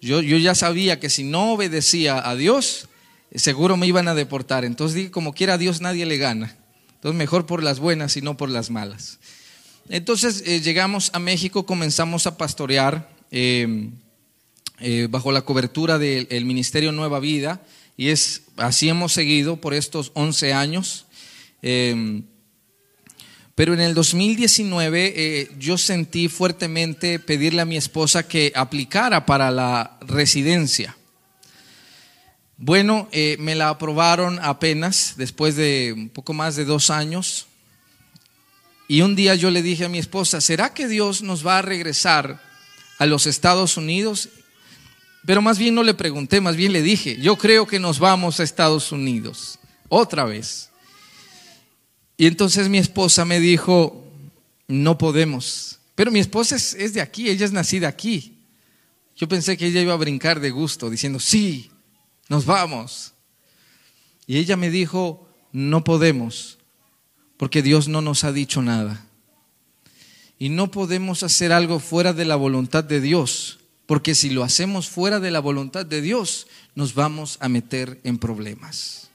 yo, yo ya sabía que si no obedecía a Dios, seguro me iban a deportar. Entonces dije, como quiera Dios nadie le gana. Entonces mejor por las buenas y no por las malas. Entonces eh, llegamos a México, comenzamos a pastorear em, eh, bajo la cobertura del Ministerio Nueva Vida y es así hemos seguido por estos 11 años. Em, pero en el 2019 eh, yo sentí fuertemente pedirle a mi esposa que aplicara para la residencia. Bueno, me la aprobaron apenas después de un poco más de dos años. Y un día yo le dije a mi esposa, ¿será que Dios nos va a regresar a los Estados Unidos? Pero más bien no le pregunté, más bien le dije, yo creo que nos vamos a Estados Unidos, otra vez. Y entonces mi esposa me dijo, no podemos, Pero mi esposa es, de aquí, ella es nacida aquí. Yo pensé que ella iba a brincar de gusto, diciendo, sí, nos vamos. Y ella me dijo, no podemos, porque Dios no nos ha dicho nada. Y no podemos hacer algo fuera de la voluntad de Dios, porque si lo hacemos fuera de la voluntad de Dios, nos vamos a meter en problemas.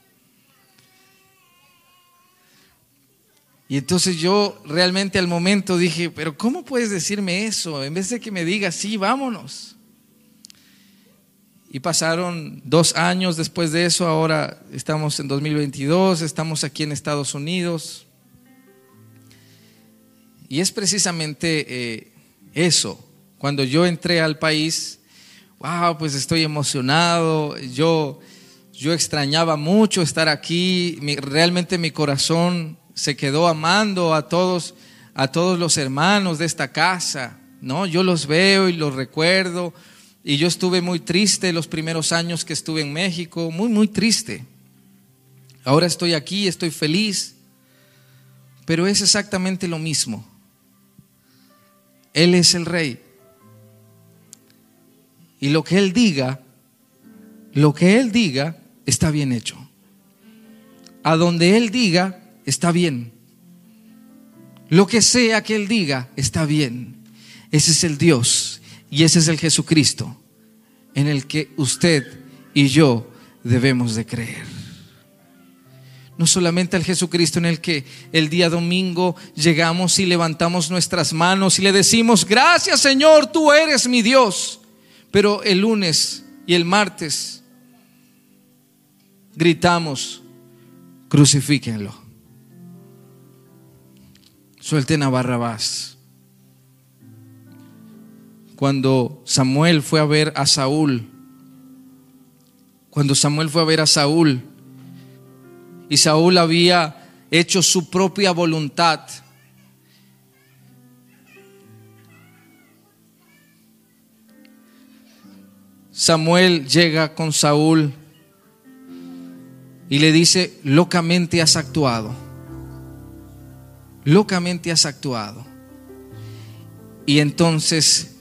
Y entonces yo realmente al momento dije, pero ¿cómo puedes decirme eso? En vez de que me digas, sí, vámonos. Y pasaron dos años después de eso, ahora estamos en 2022, estamos aquí en Estados Unidos. Y es precisamente eh, eso. Cuando yo entré al país, wow, pues estoy emocionado. Yo, yo extrañaba mucho estar aquí. realmente mi corazón se quedó amando a todos, a todos los hermanos de esta casa. ¿no? Yo los veo y los recuerdo. Y yo estuve muy triste los primeros años que estuve en México, muy, muy triste. Ahora estoy aquí, estoy feliz, pero es exactamente lo mismo. Él es el rey. Y lo que Él diga, lo que Él diga, está bien hecho. A donde Él diga, está bien. Lo que sea que Él diga, está bien. Ese es el Dios y ese es el Jesucristo en el que usted y yo debemos de creer no solamente al Jesucristo en el que el día domingo llegamos y levantamos nuestras manos y le decimos, gracias Señor, tú eres mi Dios. Pero el lunes y el martes gritamos, crucifíquenlo. Suelten a Barrabás. Cuando Samuel fue a ver a Saúl, cuando Samuel fue a ver a Saúl, y Saúl había hecho su propia voluntad. Samuel llega con Saúl y le dice, locamente has actuado, locamente has actuado. Y entonces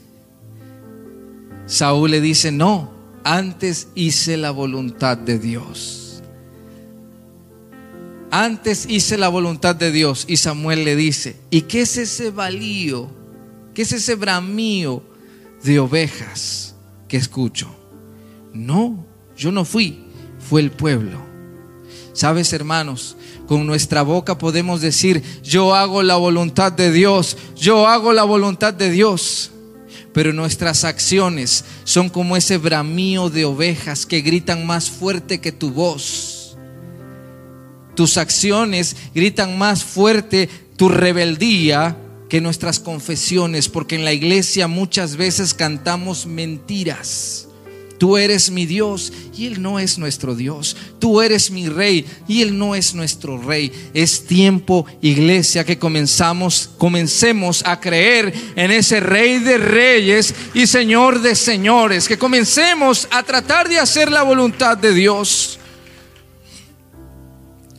Saúl le dice, no, antes hice la voluntad de Dios. Antes hice la voluntad de Dios. Y Samuel le dice, ¿y qué es ese valío? ¿Qué es ese bramío de ovejas que escucho? No, yo no fui, fue el pueblo. Sabes, hermanos, con nuestra boca podemos decir, yo hago la voluntad de Dios, yo hago la voluntad de Dios. Pero nuestras acciones son como ese bramío de ovejas que gritan más fuerte que tu voz tus acciones gritan más fuerte tu rebeldía que nuestras confesiones, porque en la iglesia muchas veces cantamos mentiras. Tú eres mi Dios y Él no es nuestro Dios. Tú eres mi rey y Él no es nuestro rey. Es tiempo, iglesia, que comenzamos, comencemos a creer en ese rey de reyes y señor de señores. Que comencemos a tratar de hacer la voluntad de Dios.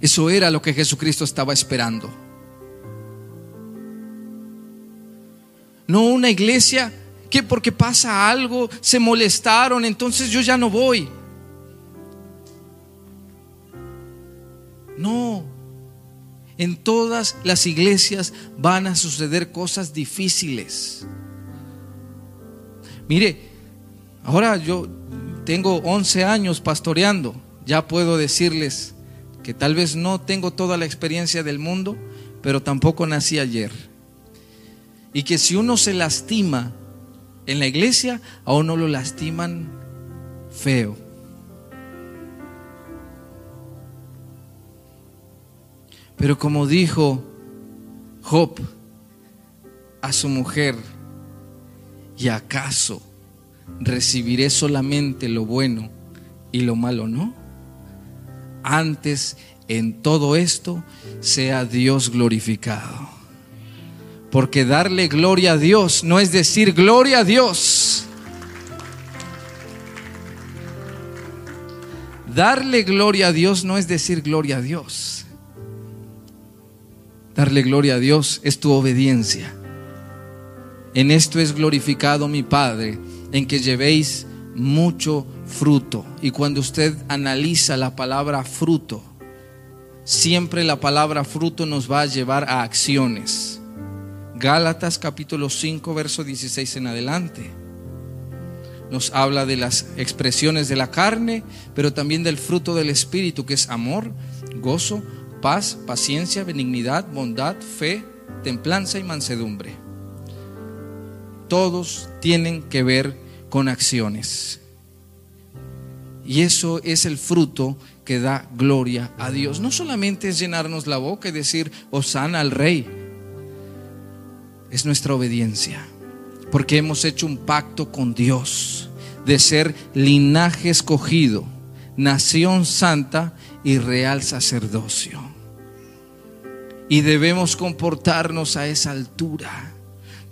Eso era lo que Jesucristo estaba esperando. No una iglesia que porque pasa algo se molestaron, entonces yo ya no voy. No, en todas las iglesias van a suceder cosas difíciles. Mire, ahora yo tengo 11 años pastoreando, ya puedo decirles que tal vez no tengo toda la experiencia del mundo, pero tampoco nací ayer. Y que si uno se lastima en la iglesia, a uno lo lastiman feo. Pero como dijo Job a su mujer, ¿y acaso recibiré solamente lo bueno y lo malo no? Antes en todo esto sea Dios glorificado. Porque darle gloria a Dios no es decir gloria a Dios. Darle gloria a Dios no es decir gloria a Dios. Darle gloria a Dios es tu obediencia. En esto es glorificado mi Padre, en que llevéis mucho fruto. Y cuando usted analiza la palabra fruto, siempre la palabra fruto nos va a llevar a acciones. Gálatas capítulo 5, verso 16 en adelante. Nos habla de las expresiones de la carne, pero también del fruto del Espíritu, que es amor, gozo, paz, paciencia, benignidad, bondad, fe, templanza y mansedumbre. Todos tienen que ver con acciones. Y eso es el fruto que da gloria a Dios. No solamente es llenarnos la boca y decir, Osana al Rey. Es nuestra obediencia. Porque hemos hecho un pacto con Dios de ser linaje escogido, nación santa y real sacerdocio. Y debemos comportarnos a esa altura.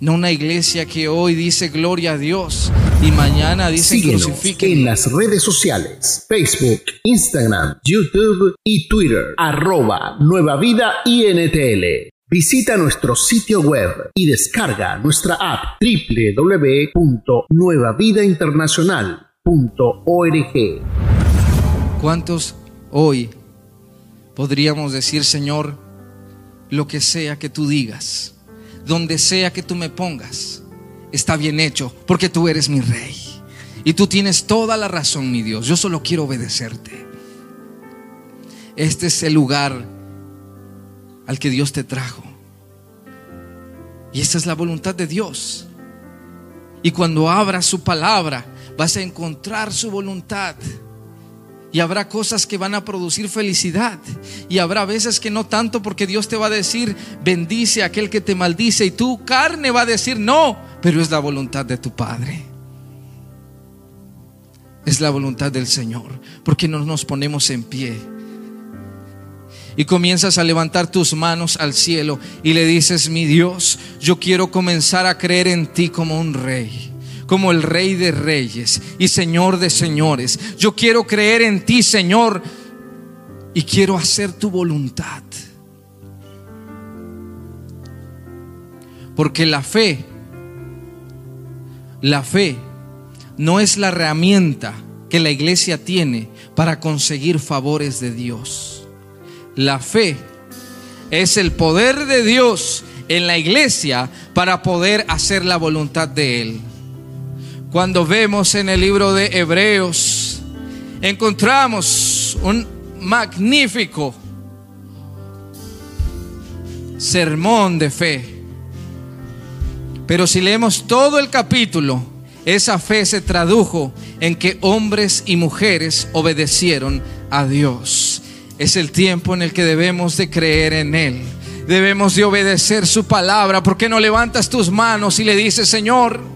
No una iglesia que hoy dice gloria a Dios y mañana dice crucifiquen. en las redes sociales, Facebook, Instagram, YouTube y Twitter, arroba Nueva Vida INTL. Visita nuestro sitio web y descarga nuestra app www.nuevavidainternacional.org. ¿Cuántos hoy podríamos decir, Señor, lo que sea que tú digas? Donde sea que tú me pongas, está bien hecho, porque tú eres mi rey. Y tú tienes toda la razón, mi Dios. Yo solo quiero obedecerte. Este es el lugar al que Dios te trajo. Y esa es la voluntad de Dios. Y cuando abras su palabra, vas a encontrar su voluntad. Y habrá cosas que van a producir felicidad. Y habrá veces que no tanto porque Dios te va a decir, bendice a aquel que te maldice. Y tu carne va a decir, no, pero es la voluntad de tu Padre. Es la voluntad del Señor. Porque no nos ponemos en pie. Y comienzas a levantar tus manos al cielo y le dices, mi Dios, yo quiero comenzar a creer en ti como un rey como el Rey de Reyes y Señor de Señores. Yo quiero creer en ti, Señor, y quiero hacer tu voluntad. Porque la fe, la fe no es la herramienta que la iglesia tiene para conseguir favores de Dios. La fe es el poder de Dios en la iglesia para poder hacer la voluntad de Él. Cuando vemos en el libro de Hebreos, encontramos un magnífico sermón de fe. Pero si leemos todo el capítulo, esa fe se tradujo en que hombres y mujeres obedecieron a Dios. Es el tiempo en el que debemos de creer en Él. Debemos de obedecer su palabra. ¿Por qué no levantas tus manos y le dices, Señor,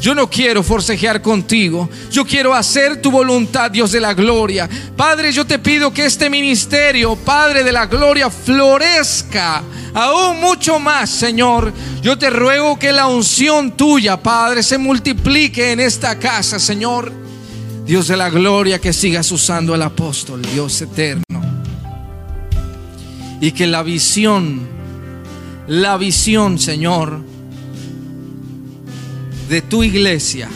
yo no quiero forcejear contigo. Yo quiero hacer tu voluntad, Dios de la gloria. Padre, yo te pido que este ministerio, Padre de la gloria, florezca aún mucho más, Señor. Yo te ruego que la unción tuya, Padre, se multiplique en esta casa, Señor. Dios de la gloria, que sigas usando al apóstol, Dios eterno. Y que la visión, la visión, Señor, de tu iglesia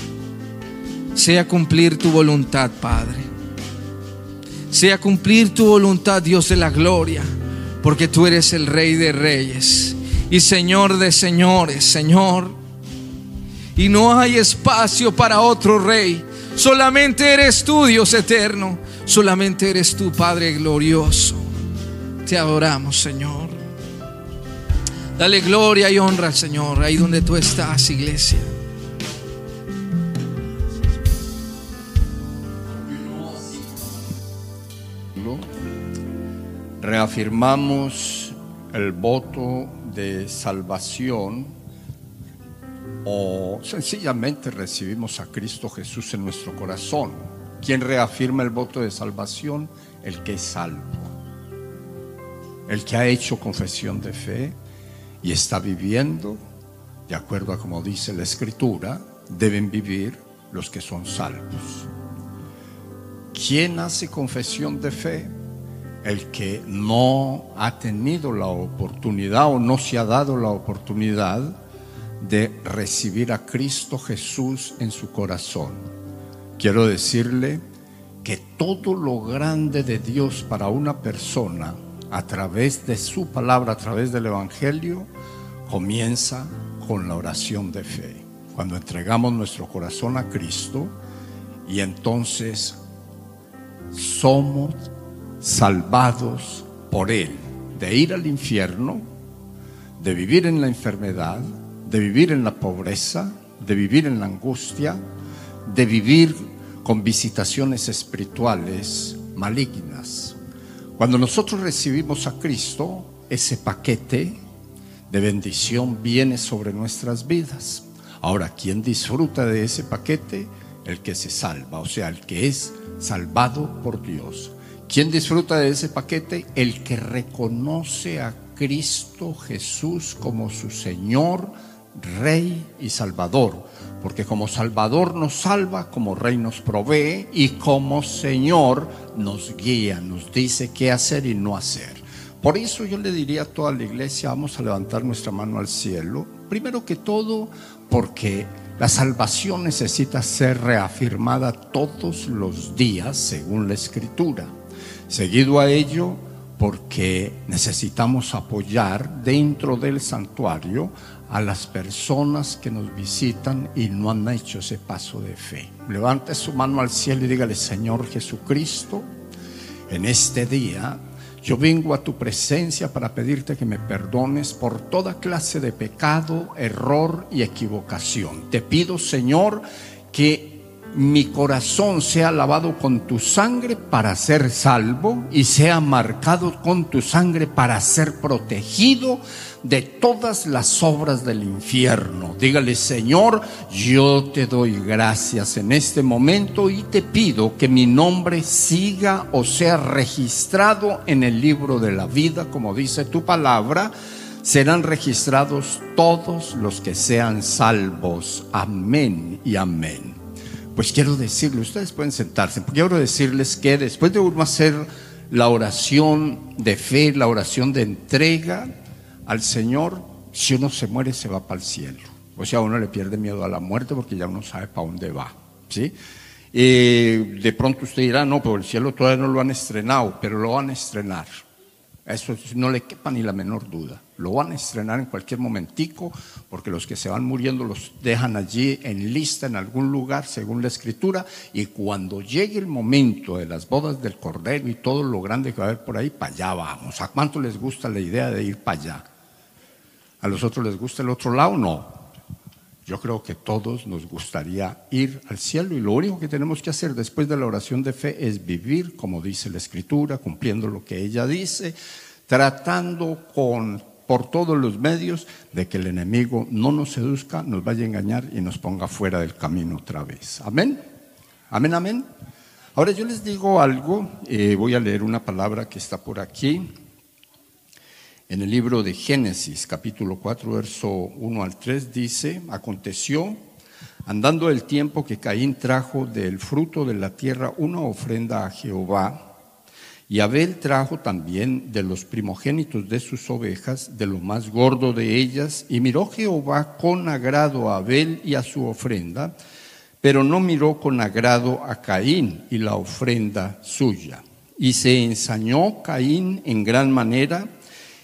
sea cumplir tu voluntad, Padre. Sea cumplir tu voluntad, Dios de la gloria, porque tú eres el Rey de Reyes y Señor de Señores, Señor. Y no hay espacio para otro Rey. Solamente eres tú, Dios eterno. Solamente eres tú, Padre glorioso. Te adoramos, Señor. Dale gloria y honra Señor ahí donde tú estás, iglesia. Reafirmamos el voto de salvación o sencillamente recibimos a Cristo Jesús en nuestro corazón. ¿Quién reafirma el voto de salvación? El que es salvo. El que ha hecho confesión de fe y está viviendo, de acuerdo a como dice la Escritura, deben vivir los que son salvos. ¿Quién hace confesión de fe? El que no ha tenido la oportunidad o no se ha dado la oportunidad de recibir a Cristo Jesús en su corazón, quiero decirle que todo lo grande de Dios para una persona a través de su palabra, a través del Evangelio, comienza con la oración de fe. Cuando entregamos nuestro corazón a Cristo y entonces somos salvados por Él de ir al infierno, de vivir en la enfermedad, de vivir en la pobreza, de vivir en la angustia, de vivir con visitaciones espirituales malignas. Cuando nosotros recibimos a Cristo, ese paquete de bendición viene sobre nuestras vidas. Ahora, ¿quién disfruta de ese paquete? El que se salva, o sea, el que es salvado por Dios. ¿Quién disfruta de ese paquete? El que reconoce a Cristo Jesús como su Señor, Rey y Salvador. Porque como Salvador nos salva, como Rey nos provee y como Señor nos guía, nos dice qué hacer y no hacer. Por eso yo le diría a toda la iglesia, vamos a levantar nuestra mano al cielo. Primero que todo, porque la salvación necesita ser reafirmada todos los días según la escritura. Seguido a ello, porque necesitamos apoyar dentro del santuario a las personas que nos visitan y no han hecho ese paso de fe. Levante su mano al cielo y dígale, Señor Jesucristo, en este día yo vengo a tu presencia para pedirte que me perdones por toda clase de pecado, error y equivocación. Te pido, Señor, que mi corazón sea lavado con tu sangre para ser salvo y sea marcado con tu sangre para ser protegido de todas las obras del infierno. Dígale, Señor, yo te doy gracias en este momento y te pido que mi nombre siga o sea registrado en el libro de la vida, como dice tu palabra serán registrados todos los que sean salvos. Amén y amén. Pues quiero decirles, ustedes pueden sentarse, quiero decirles que después de uno hacer la oración de fe, la oración de entrega al Señor, si uno se muere se va para el cielo. O sea, uno le pierde miedo a la muerte porque ya uno sabe para dónde va. ¿sí? de pronto usted dirá, no, pero el cielo todavía no lo han estrenado, pero lo van a estrenar. Eso no le quepa ni la menor duda. Lo van a estrenar en cualquier momentico, porque los que se van muriendo los dejan allí en lista en algún lugar, según la escritura, y cuando llegue el momento de las bodas del Cordero y todo lo grande que va a haber por ahí, para allá vamos. ¿A cuánto les gusta la idea de ir para allá? ¿A los otros les gusta el otro lado? No. Yo creo que todos nos gustaría ir al cielo y lo único que tenemos que hacer después de la oración de fe es vivir como dice la escritura, cumpliendo lo que ella dice, tratando con por todos los medios de que el enemigo no nos seduzca, nos vaya a engañar y nos ponga fuera del camino otra vez. Amén. Amén, amén. Ahora yo les digo algo, eh, voy a leer una palabra que está por aquí. En el libro de Génesis, capítulo 4, verso 1 al 3, dice, aconteció, andando el tiempo que Caín trajo del fruto de la tierra una ofrenda a Jehová, y Abel trajo también de los primogénitos de sus ovejas, de lo más gordo de ellas, y miró Jehová con agrado a Abel y a su ofrenda, pero no miró con agrado a Caín y la ofrenda suya. Y se ensañó Caín en gran manera,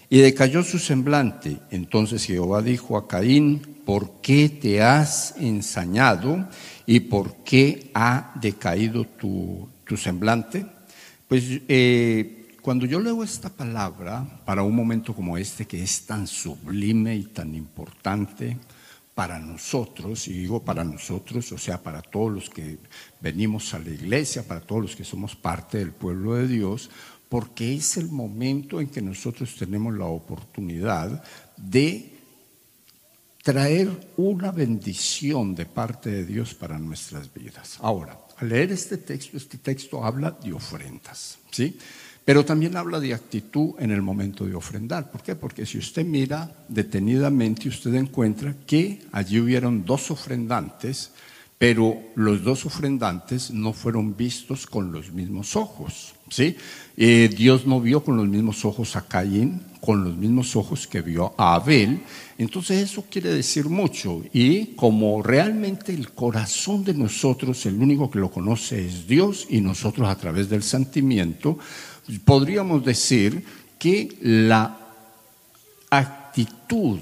y decayó su semblante. Entonces Jehová dijo a Caín, ¿por qué te has ensañado y por qué ha decaído tu, semblante? Pues eh, cuando yo leo esta palabra para un momento como este que es tan sublime y tan importante para nosotros, y digo para nosotros, o sea, para todos los que venimos a la iglesia, para todos los que somos parte del pueblo de Dios, porque es el momento en que nosotros tenemos la oportunidad de traer una bendición de parte de Dios para nuestras vidas. Ahora, al leer este texto, este texto habla de ofrendas, ¿sí? Pero también habla de actitud en el momento de ofrendar. ¿Por qué? Porque si usted mira detenidamente, usted encuentra que allí hubieron dos ofrendantes pero los dos ofrendantes no fueron vistos con los mismos ojos. ¿Sí? Eh, Dios no vio con los mismos ojos a Caín, con los mismos ojos que vio a Abel. Entonces eso quiere decir mucho. Y como realmente el corazón de nosotros, el único que lo conoce es Dios y nosotros a través del sentimiento, podríamos decir que la actitud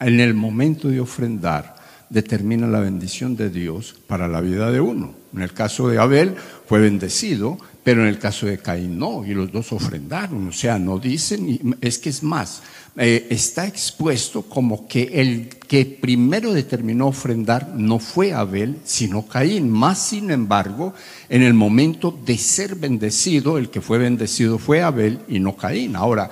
en el momento de ofrendar determina la bendición de Dios para la vida de uno. En el caso de Abel fue bendecido, pero en el caso de Caín no, y los dos ofrendaron. O sea, no dicen, es que es más, eh, está expuesto como que el que primero determinó ofrendar no fue Abel, sino Caín. Más sin embargo, en el momento de ser bendecido, el que fue bendecido fue Abel y no Caín. Ahora,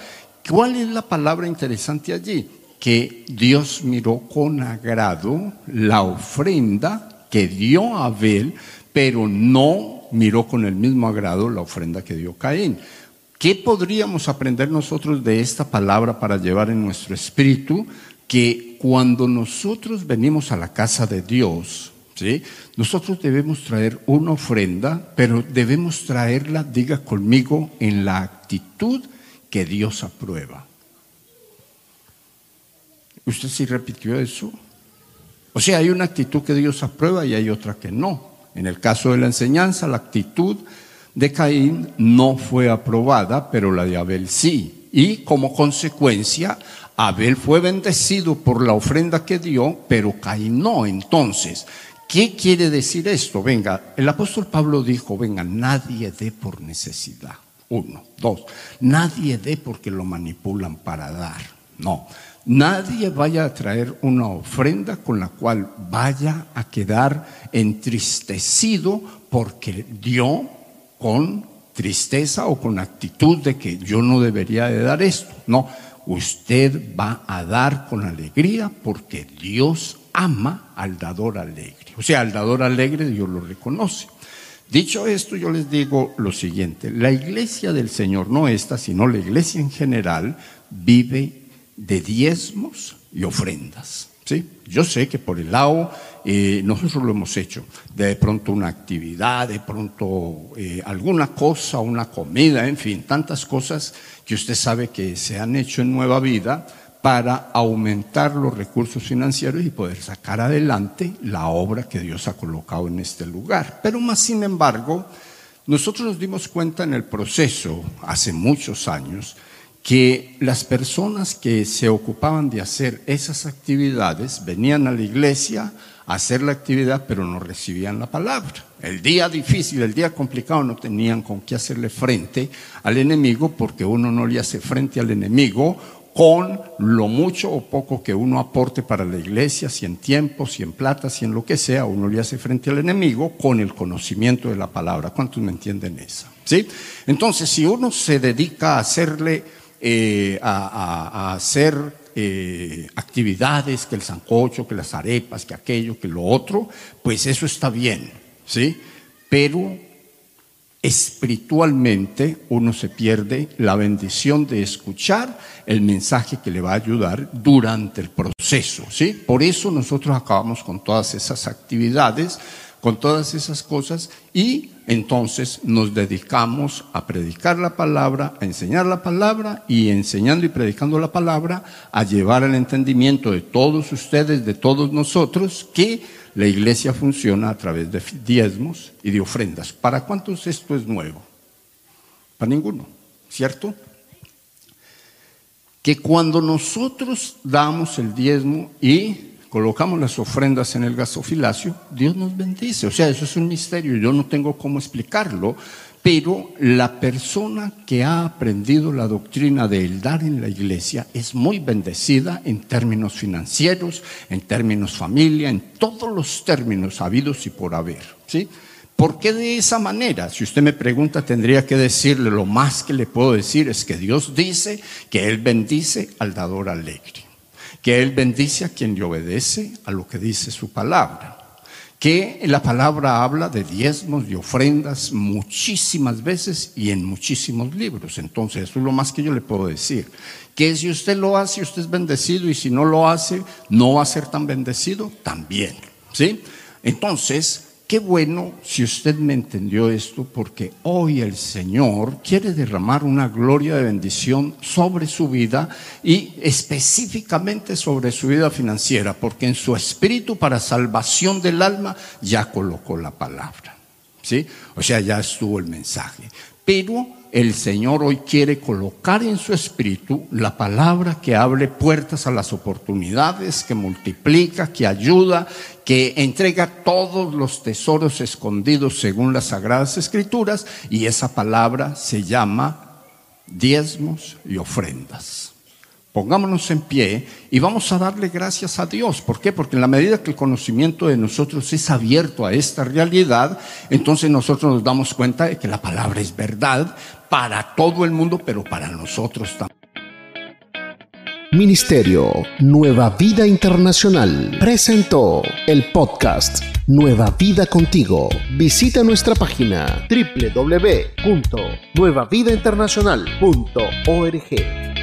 ¿cuál es la palabra interesante allí? Que Dios miró con agrado la ofrenda que dio Abel, pero no miró con el mismo agrado la ofrenda que dio Caín. ¿Qué podríamos aprender nosotros de esta palabra para llevar en nuestro espíritu? Que cuando nosotros venimos a la casa de Dios, ¿sí? nosotros debemos traer una ofrenda, pero debemos traerla, diga conmigo, en la actitud que Dios aprueba. ¿Usted sí repitió eso? O sea, hay una actitud que Dios aprueba y hay otra que no. En el caso de la enseñanza, la actitud de Caín no fue aprobada, pero la de Abel sí. Y como consecuencia, Abel fue bendecido por la ofrenda que dio, pero Caín no. Entonces, ¿qué quiere decir esto? Venga, el apóstol Pablo dijo, venga, nadie dé por necesidad. Uno, dos, nadie dé porque lo manipulan para dar. No, Nadie vaya a traer una ofrenda con la cual vaya a quedar entristecido porque dio con tristeza o con actitud de que yo no debería de dar esto. No, usted va a dar con alegría porque Dios ama al dador alegre. O sea, al dador alegre Dios lo reconoce. Dicho esto, yo les digo lo siguiente, la iglesia del Señor, no esta, sino la iglesia en general, vive de diezmos y ofrendas. ¿sí? Yo sé que por el lado, eh, nosotros lo hemos hecho, de pronto una actividad, de pronto eh, alguna cosa, una comida, en fin, tantas cosas que usted sabe que se han hecho en Nueva Vida para aumentar los recursos financieros y poder sacar adelante la obra que Dios ha colocado en este lugar. Pero más sin embargo, nosotros nos dimos cuenta en el proceso, hace muchos años, que las personas que se ocupaban de hacer esas actividades venían a la iglesia a hacer la actividad, pero no recibían la palabra. El día difícil, el día complicado, no tenían con qué hacerle frente al enemigo, porque uno no le hace frente al enemigo con lo mucho o poco que uno aporte para la iglesia, si en tiempo, si en plata, si en lo que sea, uno le hace frente al enemigo con el conocimiento de la palabra. ¿Cuántos me entienden eso? ¿Sí? Entonces, si uno se dedica a hacerle eh, a, hacer eh, actividades, que el sancocho, que las arepas, que aquello, que lo otro, pues eso está bien, ¿sí? Pero espiritualmente uno se pierde la bendición de escuchar el mensaje que le va a ayudar durante el proceso, ¿sí? Por eso nosotros acabamos con todas esas actividades, con todas esas cosas y entonces nos dedicamos a predicar la palabra, a enseñar la palabra y enseñando y predicando la palabra, a llevar al entendimiento de todos ustedes, de todos nosotros, que la iglesia funciona a través de diezmos y de ofrendas. ¿Para cuántos esto es nuevo? Para ninguno, ¿cierto? Que cuando nosotros damos el diezmo y colocamos las ofrendas en el gasofilacio, Dios nos bendice. O sea, eso es un misterio, yo no tengo cómo explicarlo, pero la persona que ha aprendido la doctrina del dar en la iglesia es muy bendecida en términos financieros, en términos familia, en todos los términos habidos y por haber. ¿sí? ¿Por qué de esa manera? Si usted me pregunta, tendría que decirle, lo más que le puedo decir es que Dios dice que Él bendice al dador alegre que Él bendice a quien le obedece a lo que dice su palabra. Que la palabra habla de diezmos y ofrendas muchísimas veces y en muchísimos libros. Entonces, eso es lo más que yo le puedo decir. Que si usted lo hace, usted es bendecido y si no lo hace, no va a ser tan bendecido también. ¿Sí? Entonces, Qué bueno si usted me entendió esto, porque hoy el Señor quiere derramar una gloria de bendición sobre su vida y específicamente sobre su vida financiera, porque en su espíritu para salvación del alma ya colocó la palabra. ¿Sí? O sea, ya estuvo el mensaje. Pero el Señor hoy quiere colocar en su espíritu la palabra que abre puertas a las oportunidades, que multiplica, que ayuda, que entrega todos los tesoros escondidos según las sagradas escrituras y esa palabra se llama diezmos y ofrendas. Pongámonos en pie y vamos a darle gracias a Dios. ¿Por qué? Porque en la medida que el conocimiento de nosotros es abierto a esta realidad, entonces nosotros nos damos cuenta de que la palabra es verdad para todo el mundo, pero para nosotros también. Ministerio Nueva Vida Internacional presentó el podcast Nueva Vida Contigo. Visita nuestra página www.nuevavidainternacional.org.